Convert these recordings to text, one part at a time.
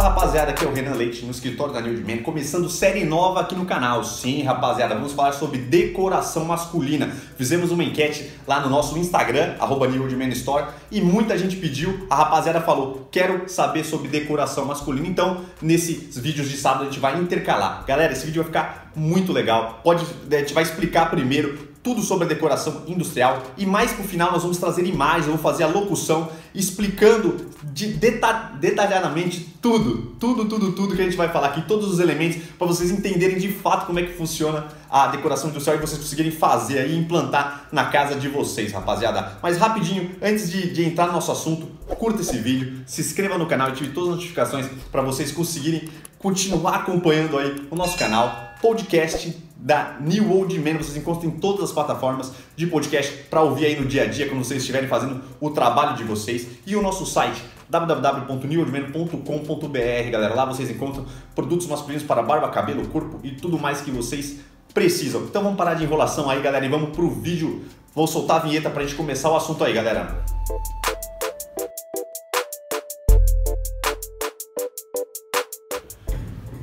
Fala rapaziada, aqui é o Renan Leite no escritório da New Man, começando série nova aqui no canal. Sim, rapaziada, vamos falar sobre decoração masculina. Fizemos uma enquete lá no nosso Instagram, arroba Store, e muita gente pediu, a rapaziada falou, quero saber sobre decoração masculina. Então, nesses vídeos de sábado a gente vai intercalar. Galera, esse vídeo vai ficar muito legal. Pode, a gente vai explicar primeiro tudo sobre a decoração industrial e mais pro final nós vamos trazer imagens, eu vou fazer a locução explicando de deta detalhadamente tudo, tudo, tudo, tudo que a gente vai falar aqui, todos os elementos para vocês entenderem de fato como é que funciona a decoração industrial e vocês conseguirem fazer e implantar na casa de vocês, rapaziada. Mas rapidinho, antes de, de entrar no nosso assunto, curta esse vídeo, se inscreva no canal e ative todas as notificações para vocês conseguirem continuar acompanhando aí o nosso canal, podcast da New Old Man. Vocês encontram em todas as plataformas de podcast para ouvir aí no dia a dia quando vocês estiverem fazendo o trabalho de vocês. E o nosso site www.newoldman.com.br, galera. Lá vocês encontram produtos masculinos para barba, cabelo, corpo e tudo mais que vocês precisam. Então vamos parar de enrolação aí, galera, e vamos pro vídeo. Vou soltar a vinheta para a gente começar o assunto aí, galera.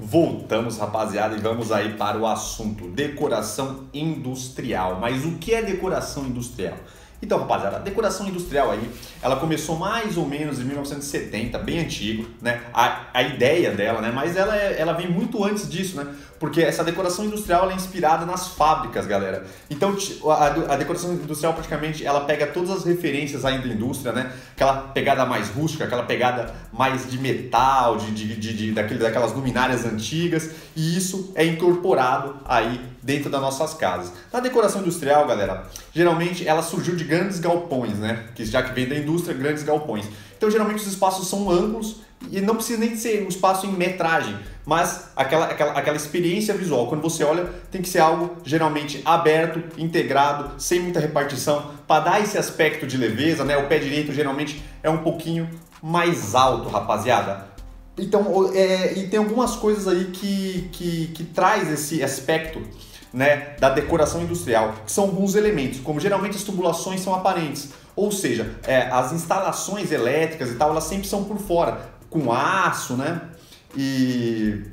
Voltamos, rapaziada, e vamos aí para o assunto decoração industrial. Mas o que é decoração industrial? Então, rapaziada, a decoração industrial aí, ela começou mais ou menos em 1970, bem antigo, né? A, a ideia dela, né? Mas ela, é, ela vem muito antes disso, né? porque essa decoração industrial é inspirada nas fábricas, galera. Então a, a, decoração industrial praticamente ela pega todas as referências ainda da indústria, né? Aquela pegada mais rústica, aquela pegada mais de metal, de, de, de, de daquele, daquelas luminárias antigas, e isso é incorporado aí dentro das nossas casas. Na decoração industrial, galera, geralmente ela surgiu de grandes galpões, né? Que já que vem da indústria, grandes galpões. Então geralmente os espaços são amplos e não precisa nem ser um espaço em metragem, mas aquela, aquela, aquela experiência visual. Quando você olha, tem que ser algo geralmente aberto, integrado, sem muita repartição, para dar esse aspecto de leveza, né? O pé direito geralmente é um pouquinho mais alto, rapaziada. Então, é, e tem algumas coisas aí que, que, que traz esse aspecto né, da decoração industrial, que são alguns elementos, como geralmente as tubulações são aparentes, ou seja, é, as instalações elétricas e tal, elas sempre são por fora com aço, né? E,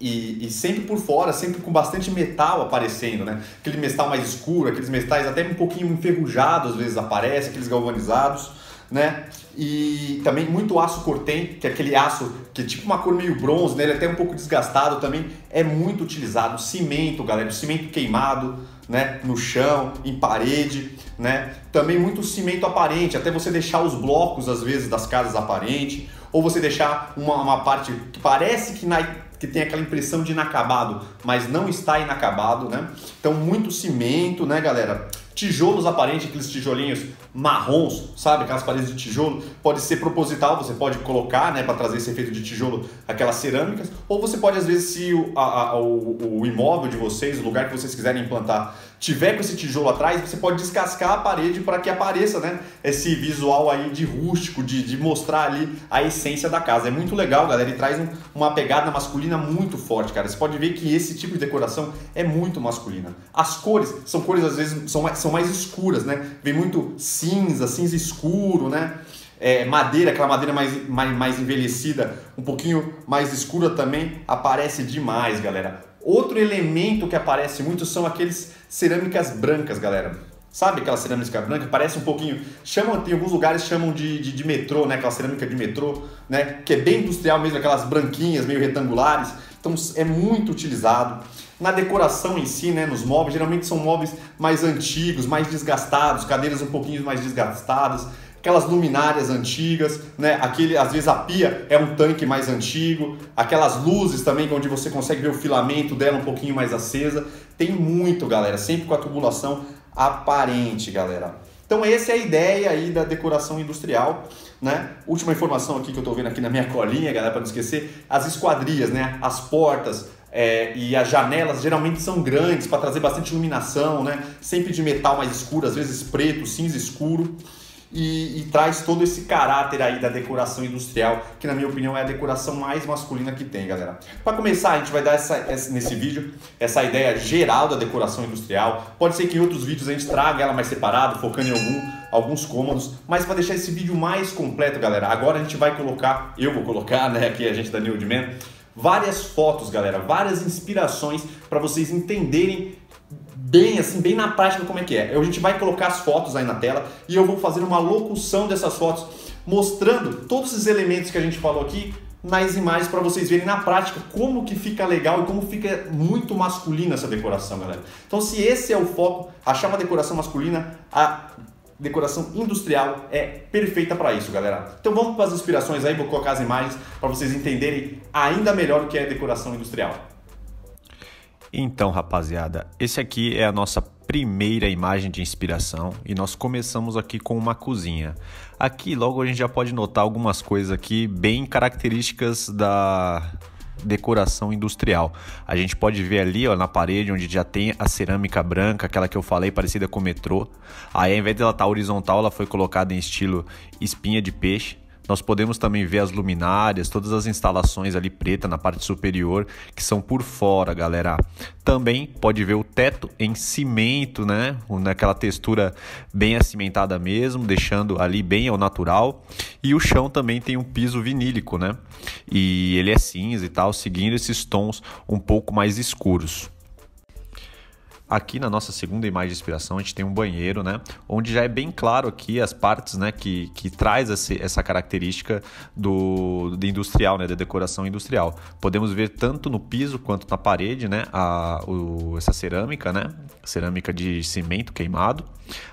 e, e, sempre por fora, sempre com bastante metal aparecendo, né? Aquele metal mais escuro, aqueles metais até um pouquinho enferrujados às vezes aparecem, aqueles galvanizados, né? E também muito aço cortem, que é aquele aço que é tipo uma cor meio bronze, né? Ele é até um pouco desgastado também, é muito utilizado. Cimento, galera, cimento queimado, né? No chão, em parede, né? Também muito cimento aparente, até você deixar os blocos às vezes das casas aparente ou você deixar uma, uma parte que parece que, na, que tem aquela impressão de inacabado, mas não está inacabado, né? Então, muito cimento, né, galera? Tijolos aparentes, aqueles tijolinhos marrons, sabe? Aquelas paredes de tijolo. Pode ser proposital, você pode colocar, né, para trazer esse efeito de tijolo, aquelas cerâmicas. Ou você pode, às vezes, se o, a, o, o imóvel de vocês, o lugar que vocês quiserem implantar, tiver com esse tijolo atrás, você pode descascar a parede para que apareça, né, esse visual aí de rústico, de, de mostrar ali a essência da casa. É muito legal, galera, e traz um, uma pegada masculina muito forte, cara. Você pode ver que esse tipo de decoração é muito masculina. As cores são cores, às vezes, são são mais escuras, né? Vem muito cinza, cinza escuro, né? É, madeira, aquela madeira mais, mais, mais envelhecida, um pouquinho mais escura também, aparece demais, galera. Outro elemento que aparece muito são aqueles cerâmicas brancas, galera. Sabe aquela cerâmica branca? Parece um pouquinho. Chamam, tem alguns lugares chamam de, de, de, metrô, né? Aquela cerâmica de metrô, né? Que é bem industrial mesmo, aquelas branquinhas, meio retangulares. Então é muito utilizado. Na decoração em si, né, nos móveis, geralmente são móveis mais antigos, mais desgastados, cadeiras um pouquinho mais desgastadas, aquelas luminárias antigas, né? Aquele, às vezes a pia é um tanque mais antigo, aquelas luzes também onde você consegue ver o filamento dela um pouquinho mais acesa. Tem muito, galera, sempre com a tubulação aparente, galera. Então essa é a ideia aí da decoração industrial, né? Última informação aqui que eu estou vendo aqui na minha colinha, galera, para não esquecer, as esquadrias, né? As portas, é, e as janelas geralmente são grandes para trazer bastante iluminação, né? Sempre de metal mais escuro, às vezes preto, cinza escuro. E, e, traz todo esse caráter aí da decoração industrial, que na minha opinião é a decoração mais masculina que tem, galera. Para começar, a gente vai dar essa, essa, nesse vídeo essa ideia geral da decoração industrial. Pode ser que em outros vídeos a gente traga ela mais separado, focando em algum, alguns cômodos, mas para deixar esse vídeo mais completo, galera, agora a gente vai colocar, eu vou colocar, né, aqui a gente da New Man, várias fotos, galera, várias inspirações para vocês entenderem bem assim, bem na prática como é que é. A gente vai colocar as fotos aí na tela e eu vou fazer uma locução dessas fotos mostrando todos os elementos que a gente falou aqui nas imagens para vocês verem na prática como que fica legal e como fica muito masculina essa decoração, galera. Então, se esse é o foco, achar uma decoração masculina, a decoração industrial é perfeita para isso, galera. Então, vamos para as inspirações aí, vou colocar as imagens para vocês entenderem ainda melhor o que é decoração industrial. Então, rapaziada, esse aqui é a nossa primeira imagem de inspiração e nós começamos aqui com uma cozinha. Aqui logo a gente já pode notar algumas coisas aqui bem características da decoração industrial. A gente pode ver ali ó, na parede onde já tem a cerâmica branca, aquela que eu falei parecida com o metrô. Aí ao invés dela estar tá horizontal, ela foi colocada em estilo espinha de peixe. Nós podemos também ver as luminárias, todas as instalações ali preta na parte superior, que são por fora, galera. Também pode ver o teto em cimento, né? Naquela textura bem acimentada mesmo, deixando ali bem ao natural. E o chão também tem um piso vinílico, né? E ele é cinza e tal, seguindo esses tons um pouco mais escuros. Aqui na nossa segunda imagem de inspiração, a gente tem um banheiro, né? Onde já é bem claro aqui as partes, né? Que, que traz essa característica do, do industrial, né? Da decoração industrial. Podemos ver tanto no piso quanto na parede, né? A, o, essa cerâmica, né? Cerâmica de cimento queimado.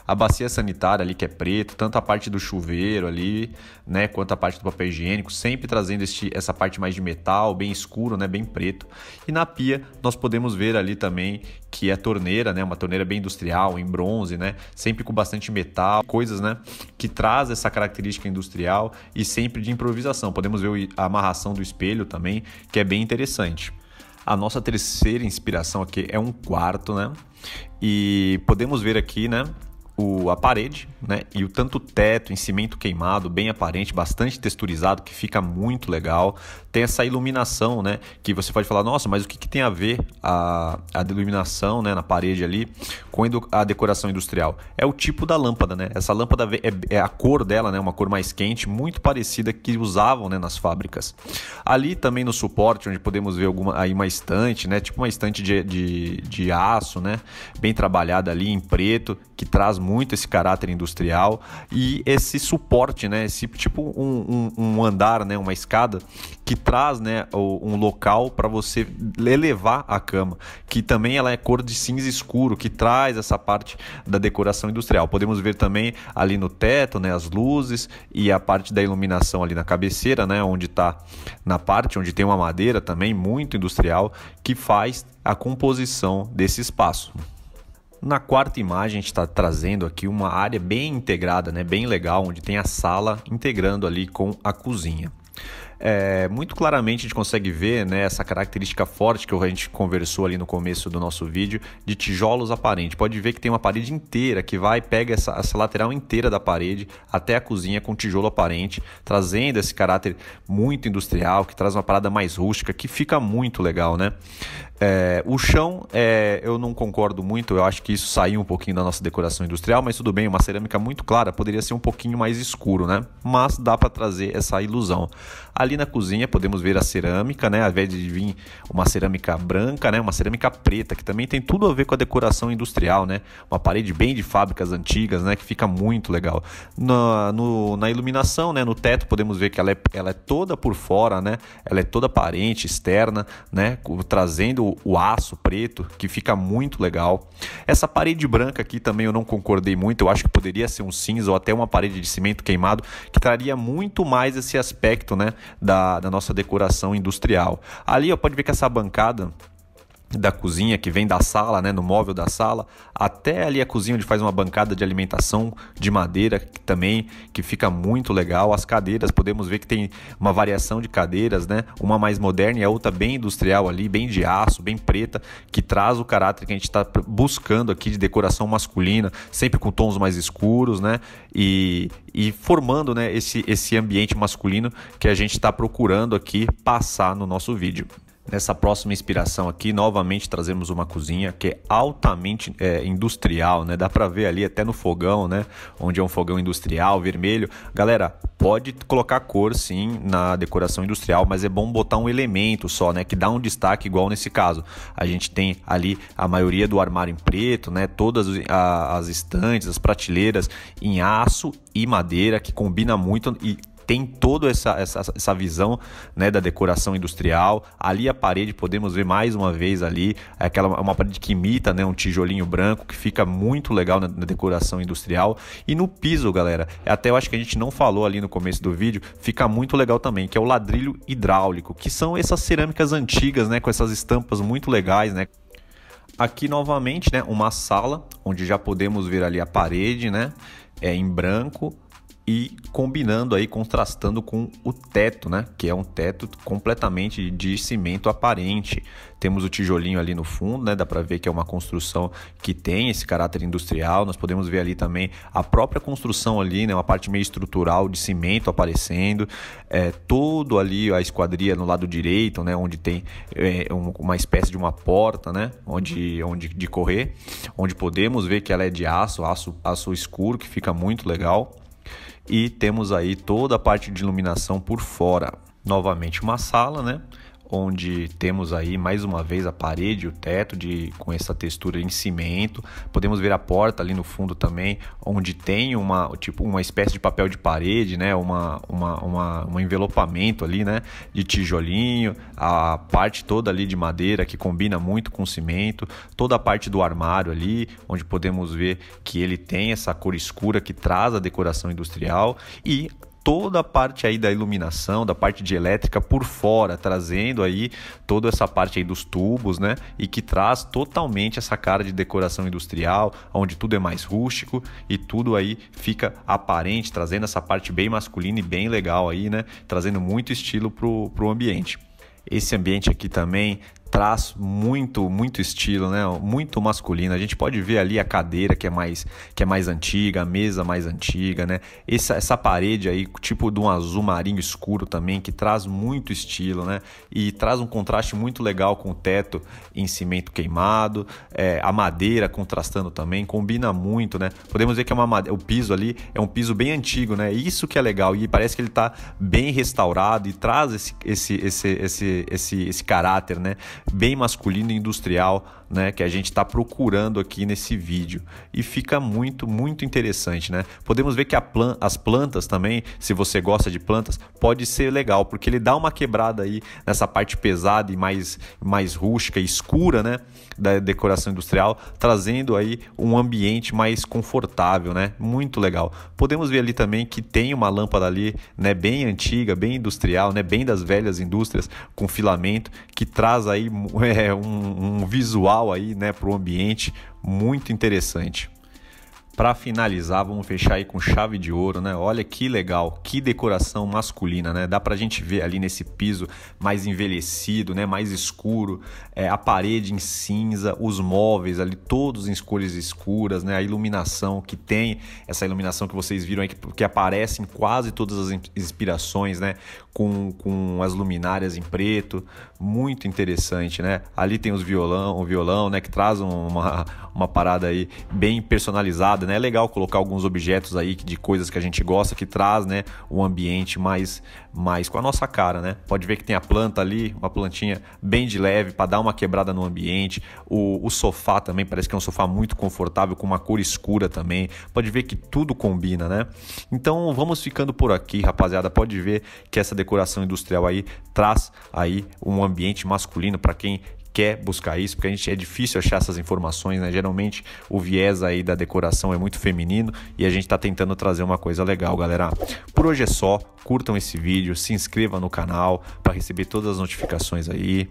A bacia sanitária ali que é preta, tanto a parte do chuveiro ali, né? Quanto a parte do papel higiênico, sempre trazendo este, essa parte mais de metal, bem escuro, né? Bem preto. E na pia nós podemos ver ali também que é torneira, né? Uma torneira bem industrial, em bronze, né? Sempre com bastante metal, coisas, né? Que traz essa característica industrial e sempre de improvisação. Podemos ver a amarração do espelho também, que é bem interessante. A nossa terceira inspiração aqui é um quarto, né? E podemos ver aqui, né? O, a parede, né? E o tanto teto em cimento queimado, bem aparente, bastante texturizado, que fica muito legal. Tem essa iluminação, né? Que você pode falar, nossa, mas o que, que tem a ver a, a iluminação né, na parede ali com a decoração industrial? É o tipo da lâmpada, né? Essa lâmpada é, é a cor dela, né? Uma cor mais quente, muito parecida que usavam né, nas fábricas. Ali também no suporte, onde podemos ver alguma, aí uma estante, né? Tipo uma estante de, de, de aço, né? Bem trabalhada ali em preto, que traz muito esse caráter industrial e esse suporte, né? Esse tipo um, um, um andar, né? Uma escada que traz, né? Um local para você elevar a cama, que também ela é cor de cinza escuro, que traz essa parte da decoração industrial. Podemos ver também ali no teto, né? As luzes e a parte da iluminação ali na cabeceira, né? Onde está na parte onde tem uma madeira também muito industrial que faz a composição desse espaço. Na quarta imagem, a gente está trazendo aqui uma área bem integrada, né, bem legal, onde tem a sala integrando ali com a cozinha. É, muito claramente a gente consegue ver né, essa característica forte que a gente conversou ali no começo do nosso vídeo de tijolos aparentes. Pode ver que tem uma parede inteira que vai pega essa, essa lateral inteira da parede até a cozinha com tijolo aparente, trazendo esse caráter muito industrial, que traz uma parada mais rústica, que fica muito legal, né? É, o chão, é, eu não concordo muito, eu acho que isso saiu um pouquinho da nossa decoração industrial, mas tudo bem, uma cerâmica muito clara poderia ser um pouquinho mais escuro, né? Mas dá para trazer essa ilusão. Ali na cozinha podemos ver a cerâmica, né? Ao invés de vir uma cerâmica branca, né? Uma cerâmica preta, que também tem tudo a ver com a decoração industrial, né? Uma parede bem de fábricas antigas, né? Que fica muito legal. Na, no, na iluminação, né? No teto podemos ver que ela é, ela é toda por fora, né? Ela é toda aparente, externa, né? Trazendo o, aço preto, que fica muito legal. Essa parede branca aqui também eu não concordei muito, eu acho que poderia ser um cinza ou até uma parede de cimento queimado, que traria muito mais esse aspecto né, da, da nossa decoração industrial. Ali ó, pode ver que essa bancada da cozinha que vem da sala, né, no móvel da sala, até ali a cozinha onde faz uma bancada de alimentação de madeira que também que fica muito legal. As cadeiras podemos ver que tem uma variação de cadeiras, né, uma mais moderna e a outra bem industrial ali, bem de aço, bem preta, que traz o caráter que a gente está buscando aqui de decoração masculina, sempre com tons mais escuros, né, e, e formando, né, esse esse ambiente masculino que a gente está procurando aqui passar no nosso vídeo. Nessa próxima inspiração aqui, novamente trazemos uma cozinha que é altamente é, industrial, né? Dá para ver ali até no fogão, né? Onde é um fogão industrial, vermelho. Galera, pode colocar cor sim na decoração industrial, mas é bom botar um elemento só, né? Que dá um destaque igual nesse caso. A gente tem ali a maioria do armário em preto, né? Todas as estantes, as prateleiras em aço e madeira, que combina muito e tem toda essa, essa, essa visão né, da decoração industrial. Ali a parede, podemos ver mais uma vez ali, aquela uma parede que imita né, um tijolinho branco, que fica muito legal na, na, decoração industrial. E no piso, galera, até eu acho que a gente não falou ali no começo do vídeo, fica muito legal também, que é o ladrilho hidráulico, que são essas cerâmicas antigas, né, com essas estampas muito legais, né? Aqui novamente, né, uma sala onde já podemos ver ali a parede, né, é em branco e combinando aí, contrastando com o teto, né? Que é um teto completamente de cimento aparente. Temos o tijolinho ali no fundo, né? Dá para ver que é uma construção que tem esse caráter industrial. Nós podemos ver ali também a própria construção ali, né? Uma parte meio estrutural de cimento aparecendo. É, todo ali a esquadria no lado direito, né? Onde tem é, uma espécie de uma porta, né? Onde, onde de correr, onde podemos ver que ela é de aço, aço, aço escuro, que fica muito legal e temos aí toda a parte de iluminação por fora. Novamente uma sala, né? Onde temos aí mais uma vez a parede, o teto de com essa textura em cimento. Podemos ver a porta ali no fundo também, onde tem uma tipo uma espécie de papel de parede, né? Uma, uma, uma um envelopamento ali, né? De tijolinho, a parte toda ali de madeira que combina muito com cimento, toda a parte do armário ali, onde podemos ver que ele tem essa cor escura que traz a decoração industrial e toda a parte aí da iluminação, da parte de elétrica por fora, trazendo aí toda essa parte aí dos tubos, né? E que traz totalmente essa cara de decoração industrial, onde tudo é mais rústico e tudo aí fica aparente, trazendo essa parte bem masculina e bem legal aí, né? Trazendo muito estilo pro, pro ambiente. Esse ambiente aqui também traz muito, muito estilo, né? Muito masculino. A gente pode ver ali a cadeira que é mais, que é mais antiga, a mesa mais antiga, né? Essa, essa parede aí, tipo de um azul marinho escuro também, que traz muito estilo, né? E traz um contraste muito legal com o teto em cimento queimado, é, a madeira contrastando também, combina muito, né? Podemos ver que é uma o piso ali é um piso bem antigo, né? Isso que é legal e parece que ele está bem restaurado e traz esse, esse, esse, esse, esse, esse caráter, né? Bem masculino e industrial, né, que a gente está procurando aqui nesse vídeo. E fica muito, muito interessante, né? Podemos ver que plan as plantas também, se você gosta de plantas, pode ser legal, porque ele dá uma quebrada aí nessa parte pesada e mais, mais rústica e escura, né, da decoração industrial, trazendo aí um ambiente mais confortável, né? Muito legal. Podemos ver ali também que tem uma lâmpada ali, né, bem antiga, bem industrial, né, bem das velhas indústrias com filamento, que traz aí é, um, um visual aí, né, para o ambiente muito interessante. Para finalizar, vamos fechar aí com chave de ouro, né? Olha que legal, que decoração masculina, né? Dá pra gente ver ali nesse piso mais envelhecido, né? Mais escuro, é, a parede em cinza, os móveis ali todos em cores escuras, né? A iluminação que tem, essa iluminação que vocês viram aí que, que aparece em quase todas as inspirações, né? Com, com as luminárias em preto, muito interessante, né? Ali tem os violão, o violão, né? Que traz uma, uma parada aí bem personalizada né? É legal colocar alguns objetos aí de coisas que a gente gosta que traz, né, um ambiente mais mais com a nossa cara, né? Pode ver que tem a planta ali, uma plantinha bem de leve para dar uma quebrada no ambiente. O, o sofá também parece que é um sofá muito confortável com uma cor escura também. Pode ver que tudo combina, né? Então vamos ficando por aqui, rapaziada. Pode ver que essa decoração industrial aí traz aí um ambiente masculino para quem quer buscar isso, porque a gente é difícil achar essas informações, né? Geralmente o viés aí da decoração é muito feminino e a gente está tentando trazer uma coisa legal, galera. Por hoje é só, curtam esse vídeo, se inscrevam no canal para receber todas as notificações aí.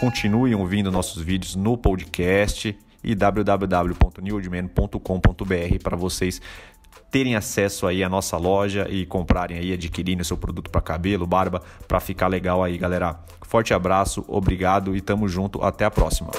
Continuem ouvindo nossos vídeos no podcast e www.newdman.com.br para vocês terem acesso aí à nossa loja e comprarem aí, adquirirem o seu produto para cabelo, barba, para ficar legal aí, galera. Forte abraço, obrigado e tamo junto, até a próxima.